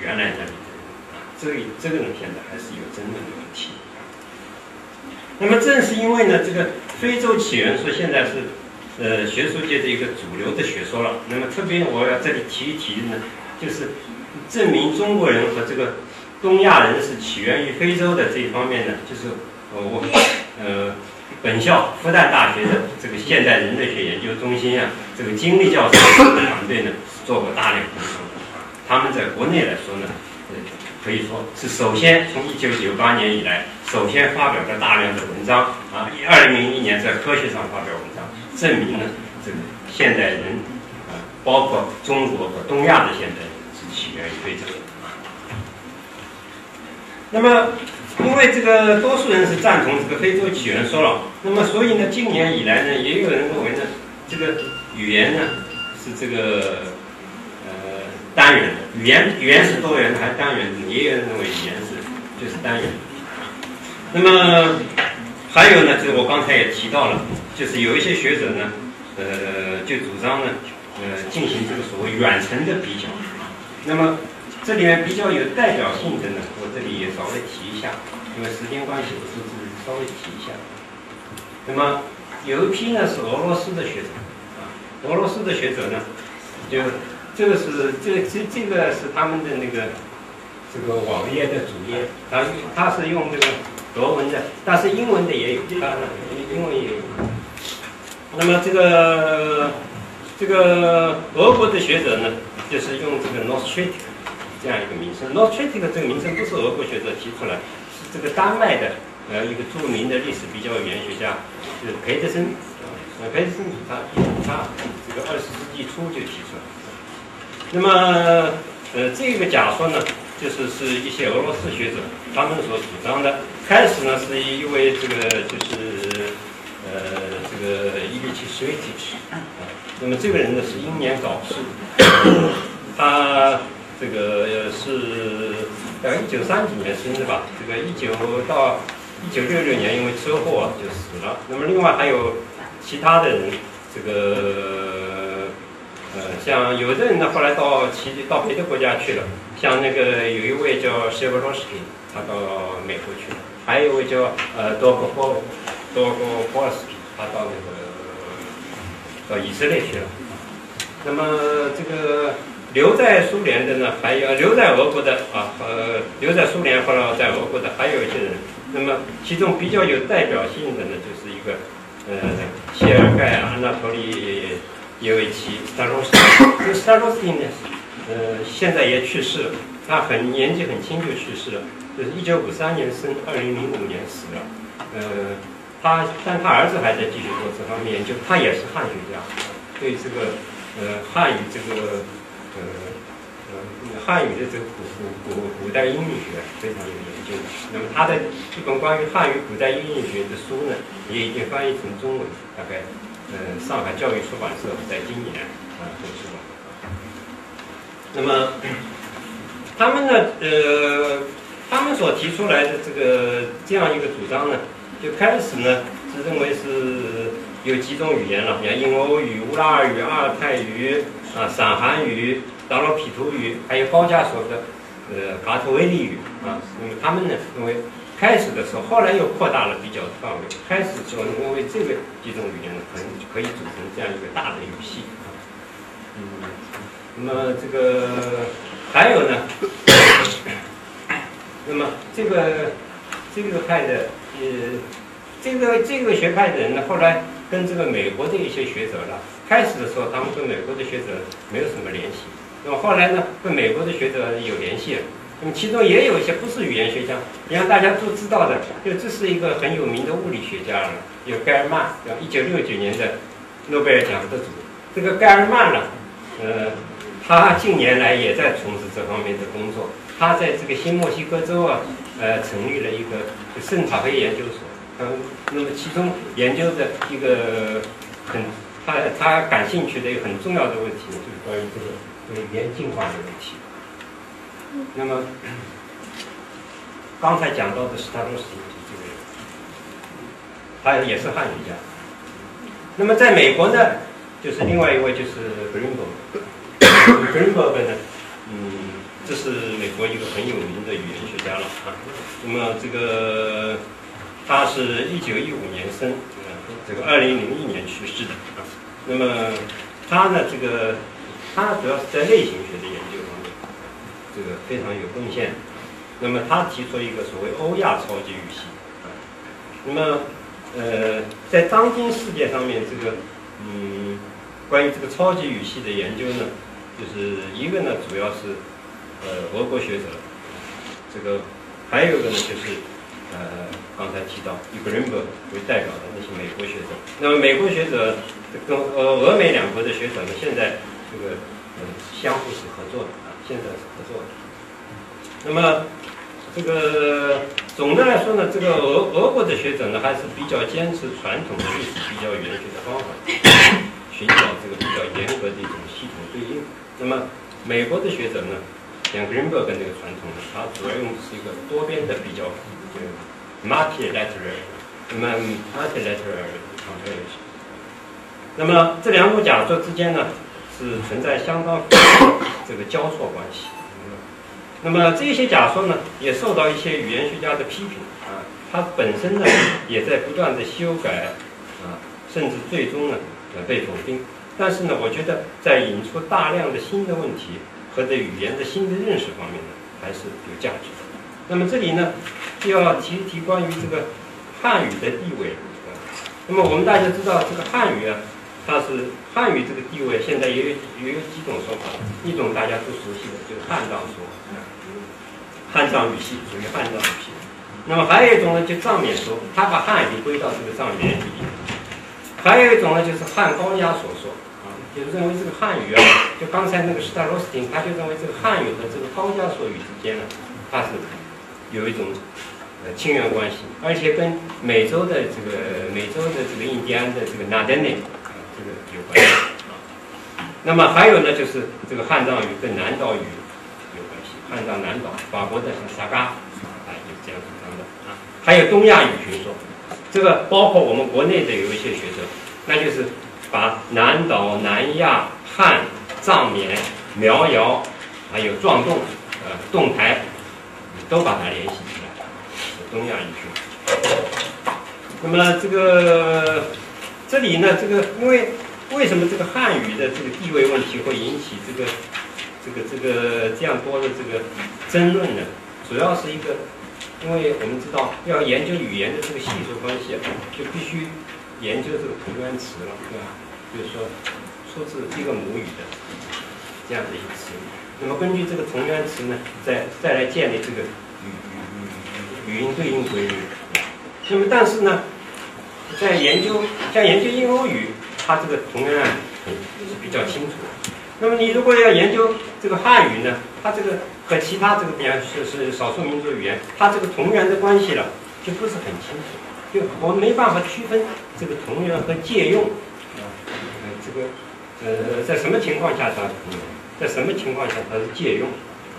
原来那里的人啊，这个这个呢现在还是有争论的问题。那么正是因为呢，这个非洲起源说现在是呃学术界的一个主流的学说了。那么特别我要这里提一提呢，就是证明中国人和这个东亚人是起源于非洲的这一方面呢，就是呃我呃本校复旦大学的这个现代人类学研究中心啊，这个金立教授团队呢做过大量工作，他们在国内来说呢。可以说是首先从一九九八年以来，首先发表了大量的文章啊，二零零一年在科学上发表文章，证明了这个现代人啊，包括中国和东亚的现代人是起源于非洲的。那么，因为这个多数人是赞同这个非洲起源说了，那么所以呢，近年以来呢，也有人认为呢，这个语言呢是这个呃。单元的语言，语言是多元的还是单元的？也有人认为语言是就是单元。那么还有呢，就是我刚才也提到了，就是有一些学者呢，呃，就主张呢，呃，进行这个所谓远程的比较。那么这里面比较有代表性的呢，我这里也稍微提一下，因为时间关系，我是是稍微提一下。那么有一批呢是俄罗斯的学者啊，俄罗斯的学者呢就。这个是这这这个是他们的那个这个网页的主页，它它是用这个俄文的，但是英文的也有，啊，英文也有。那么这个这个俄国的学者呢，就是用这个 Nostric 这样一个名称。Nostric 这个名称不是俄国学者提出来，是这个丹麦的呃一个著名的历史比较语言学家，就是培德森。呃，培德森他他这个二十世纪初就提出来。那么，呃，这个假说呢，就是是一些俄罗斯学者他们所主张的。开始呢，是一位这个就是，呃，这个伊利奇斯维奇奇啊。那么这个人呢是英年早逝，他这个是呃一九三几年生的吧。这个一九到一九六六年因为车祸啊就死了。那么另外还有其他的人，这个。呃，像有的人呢，后来到其到别的国家去了，像那个有一位叫谢伯罗斯基，他到美国去了，还有一位叫呃多格波多格波尔斯基，他到那个到以色列去了。那么这个留在苏联的呢，还有留在俄国的啊，呃，留在苏联后来在俄国的还有一些人。那么其中比较有代表性的呢，就是一个呃谢尔盖安纳托利。叶维奇斯塔罗斯，这斯塔罗斯呢，呃，现在也去世了。他很年纪很轻就去世了，就是一九五三年生，二零零五年死了。呃，他但他儿子还在继续做这方面研究，他也是汉学家，对这个呃汉语这个呃呃汉语的这个古古古古代音韵学非常有研究。那么他的一本关于汉语古代音韵学的书呢，也已经翻译成中文，大概。嗯，上海教育出版社在今年啊做出版。那么，他们呢，呃，他们所提出来的这个这样一个主张呢，就开始呢是认为是有几种语言了，像印欧语、乌拉尔语、阿尔泰语啊、闪韩语、达罗毗荼语，还有高加索的呃嘎特威利语啊。那么他们呢因为。开始的时候，后来又扩大了比较的范围。开始时候，因为这个几种语言呢，可能可以组成这样一个大的语系啊。嗯，那么这个还有呢，那么这个这个派的呃，这个这个学派的人呢，后来跟这个美国的一些学者呢，开始的时候他们跟美国的学者没有什么联系，那么后来呢，跟美国的学者有联系了。那么其中也有一些不是语言学家，你像大家都知道的，就这是一个很有名的物理学家了，有盖尔曼，对吧？一九六九年的诺贝尔奖得主。这个盖尔曼呢，呃，他近年来也在从事这方面的工作。他在这个新墨西哥州啊，呃，成立了一个圣塔菲研究所。嗯，那么其中研究的一个很他他感兴趣的一个很重要的问题，就是关于这个这个语言进化的问题。那么，刚才讲到的是他都是这个，他也是汉语家。那么在美国呢，就是另外一位就是 Greenberg，Greenberg 呢，嗯，这是美国一个很有名的语言学家了啊。那么这个他是一九一五年生，呃，这个二零零一年去世的啊。那么他呢，这个他主要是在类型学的研究方面，这个非常有贡献。那么他提出一个所谓欧亚超级语系啊。那么呃，在当今世界上面，这个嗯，关于这个超级语系的研究呢，就是一个呢，主要是呃俄国学者，这个还有一个呢，就是呃刚才提到以 Greenberg 为代表的那些美国学者。那么美国学者跟呃俄美两国的学者呢，现在这个呃相互是合作的啊，现在是合作的。那么这个总的来说呢，这个俄俄国的学者呢，还是比较坚持传统的历史比较语言学的方法，寻找这个比较严格的一种系统对应。那么美国的学者呢，像 Greenberg 跟这个传统呢，他主要用的是一个多边的比较，multilateral，那么 multilateral。那么这两种假说之间呢，是存在相当这个交错关系。那么这些假说呢，也受到一些语言学家的批评啊，它本身呢也在不断的修改啊，甚至最终呢呃被否定。但是呢，我觉得在引出大量的新的问题和对语言的新的认识方面呢，还是有价值。那么这里呢，就要提一提关于这个汉语的地位。那么我们大家知道这个汉语啊。它是汉语这个地位，现在也有也有几种说法，一种大家都熟悉的，就是汉藏说，汉藏语系属于汉藏语系。那么还有一种呢，就藏缅说，他把汉语归到这个藏缅语里。还有一种呢，就是汉高加索说，啊，就认为这个汉语啊，就刚才那个施泰罗斯汀，他就认为这个汉语和这个高加索语之间呢，它是有一种呃亲缘关系，而且跟美洲的这个美洲的这个印第安的这个纳丹内。这个有关系啊，那么还有呢，就是这个汉藏语跟南岛语有关系。汉藏南岛，法国的像萨嘎啊，有这样主张的啊。还有东亚语群说，这个包括我们国内的有一些学者，那就是把南岛、南亚、汉、藏缅、苗瑶，还有壮侗、呃侗台，都把它联系起来，东亚语群。那么这个。这里呢，这个因为为什么这个汉语的这个地位问题会引起这个这个这个这样多的这个争论呢？主要是一个，因为我们知道要研究语言的这个系数关系啊，就必须研究这个同源词了，对吧？就是说出自一个母语的这样的一个词语，那么根据这个同源词呢，再再来建立这个语语语语音对应规律。那么但是呢？在研究像研究印欧语，它这个同源是比较清楚的。那么你如果要研究这个汉语呢，它这个和其他这个比方是是少数民族语言，它这个同源的关系了就不是很清楚，就我们没办法区分这个同源和借用啊，这个呃在什么情况下它是同源，在什么情况下它是借用啊？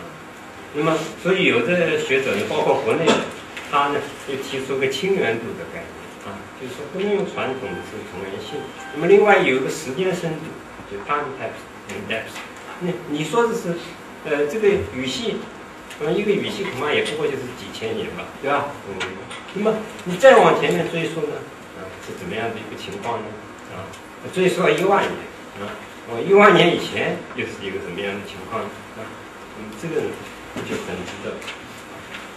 那么所以有的学者呢，包括国内的，他呢就提出个亲缘度的概念。啊，就是说不能用传统的这个同源性。那么另外有一个时间深度，就 time depth。那你说的是，呃，这个语系，呃，一个语系恐怕也不过就是几千年吧，对吧？嗯。那么你再往前面追溯呢，啊，是怎么样的一个情况呢？啊，追溯到一万年，啊，哦，一万年以前又是一个什么样的情况？啊，嗯，这个呢就很值得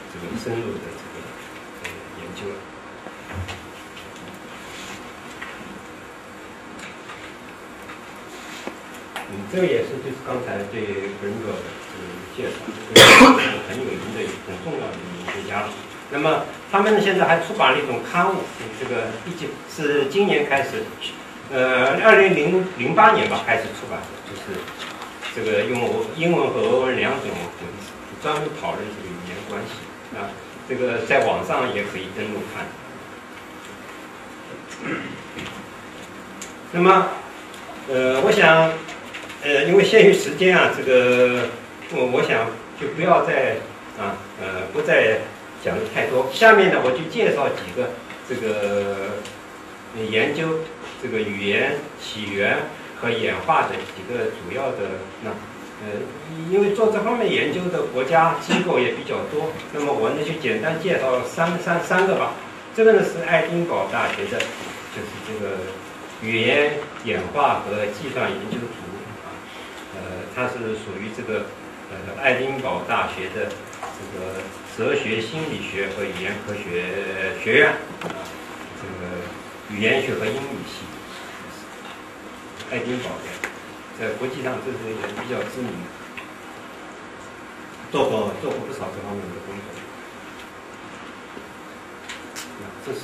这个深入的这个呃研究了。嗯，这个也是就是刚才对文哥的这个介绍，很有名的、很重要的一个学家。那么他们呢现在还出版了一种刊物，这个毕竟是今年开始，呃，二零零零八年吧开始出版的，就是这个用英文和俄文两种文字，专门讨论这个语言关系啊。这个在网上也可以登录看。那么，呃，我想。呃，因为限于时间啊，这个我我想就不要再啊呃不再讲的太多。下面呢，我就介绍几个这个研究这个语言起源和演化的几个主要的那呃，因为做这方面研究的国家机构也比较多，那么我呢就简单介绍三三三个吧。这个呢是爱丁堡大学的，就是这个语言演化和计算研究组啊，呃，它是属于这个呃爱丁堡大学的这个哲学心理学和语言科学学院啊，这个语言学和英语系。爱丁堡的，在国际上这是也比较知名的，做过做过不少这方面的工作。这是，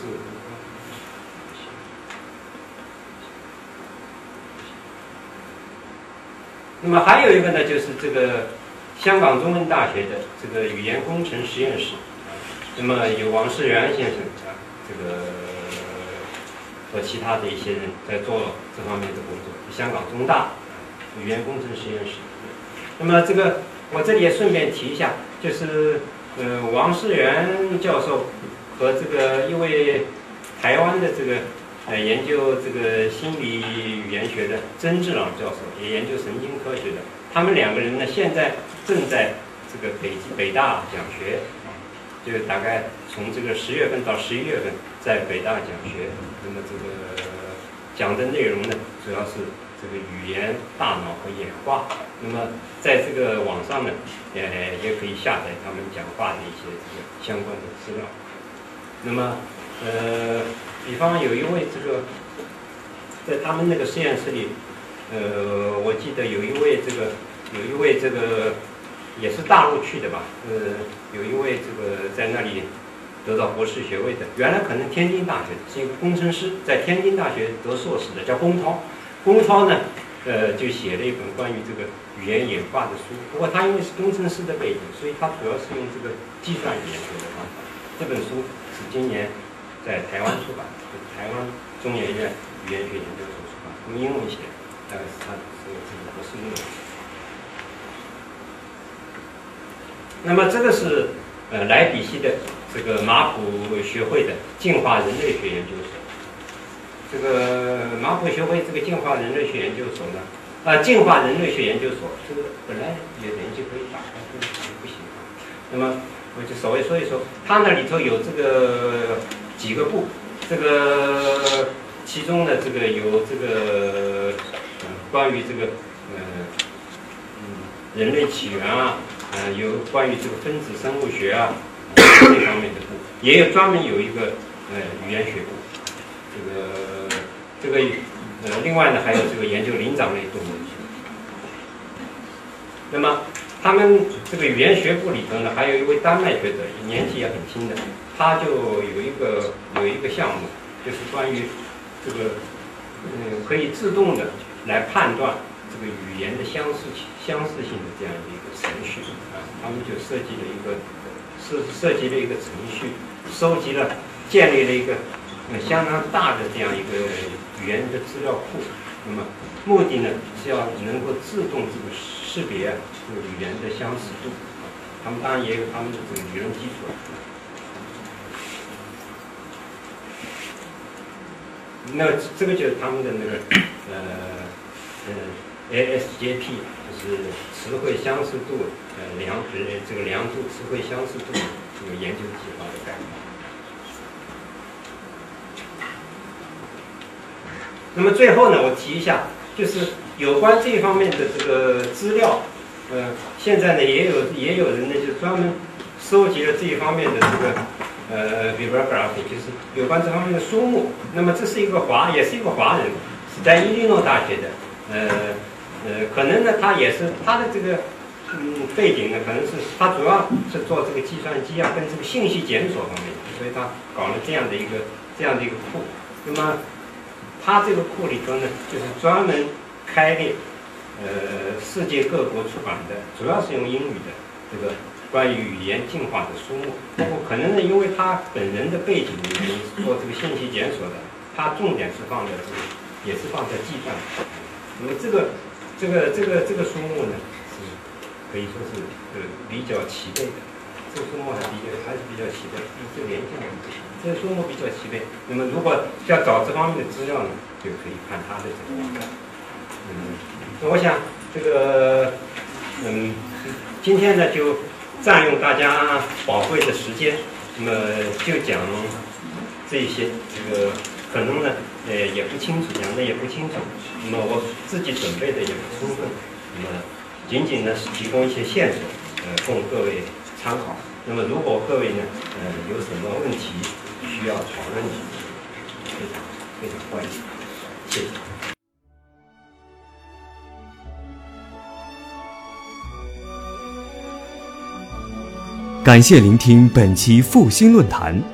那么还有一个呢，就是这个香港中文大学的这个语言工程实验室，那么有王世元先生啊，这个。和其他的一些人在做这方面的工作，香港中大语言工程实验室。那么这个我这里也顺便提一下，就是呃王世元教授和这个一位台湾的这个呃研究这个心理语言学的曾志朗教授，也研究神经科学的，他们两个人呢现在正在这个北北大讲学，就大概从这个十月份到十一月份在北大讲学。那么这个讲的内容呢，主要是这个语言、大脑和演化。那么在这个网上呢，也也可以下载他们讲话的一些这个相关的资料。那么，呃，比方有一位这个，在他们那个实验室里，呃，我记得有一位这个，有一位这个也是大陆去的吧，呃，有一位这个在那里。得到博士学位的，原来可能天津大学是一个工程师，在天津大学得硕士的，叫龚涛。龚涛呢，呃，就写了一本关于这个语言演化的书。不过他因为是工程师的背景，所以他主要是用这个计算语言学的方法。这本书是今年在台湾出版，台湾中研院语言学研究所出版，用英文写，大概是他的这个这个博士论文。那么这个是呃莱比锡的。这个马普学会的进化人类学研究所，这个马普学会这个进化人类学研究所呢，啊，进化人类学研究所，这个本来也联系可以打开，这个不行。那么我就稍微说一说，它那里头有这个几个部，这个其中呢，这个有这个，关于这个嗯嗯人类起源啊，嗯，有关于这个分子生物学啊。这方面的部也有专门有一个呃语言学部，这个这个呃另外呢还有这个研究灵长类动物。那么他们这个语言学部里头呢，还有一位丹麦学者，年纪也很轻的，他就有一个有一个项目，就是关于这个嗯可以自动的来判断这个语言的相似相似性的这样一个程序啊，他们就设计了一个。是设计了一个程序，收集了、建立了一个呃相当大的这样一个语言的资料库。那么目的呢是要能够自动这个识别这个语言的相似度。他们当然也有他们的这个理论基础。那这个就是他们的那个呃呃 ASJP，是词汇相似度。呃，良呃这个良度词汇相似度这个研究计划的概念。那么最后呢，我提一下，就是有关这方面的这个资料，呃，现在呢也有也有人呢就专门收集了这一方面的这个呃 bibliography，就是有关这方面的书目。那么这是一个华，也是一个华人，是在伊利诺大学的，呃呃，可能呢他也是他的这个。嗯，背景呢，可能是他主要是做这个计算机啊，跟这个信息检索方面，所以他搞了这样的一个这样的一个库。那么，他这个库里头呢，就是专门开列呃世界各国出版的，主要是用英语的这个关于语言进化的书目。不过可能呢，因为他本人的背景原因，做这个信息检索的，他重点是放在这个，也是放在计算。那么这个这个这个这个书目呢？是可以说是呃比较齐备的，这个书目还比较还是比较齐备，就连线不行。这个书目比较齐备，那么如果要找这方面的资料呢，就可以看他的这个网站。嗯，那我想这个，嗯，今天呢就占用大家宝贵的时间，那么就讲这些，这个可能呢，呃，也不清楚，讲的也不清楚，那么我自己准备的也不充分，那么仅仅呢是提供一些线索，呃，供各位参考。那么如果各位呢，呃，有什么问题需要讨论的，非常非常欢迎，谢谢。感谢聆听本期复兴论坛。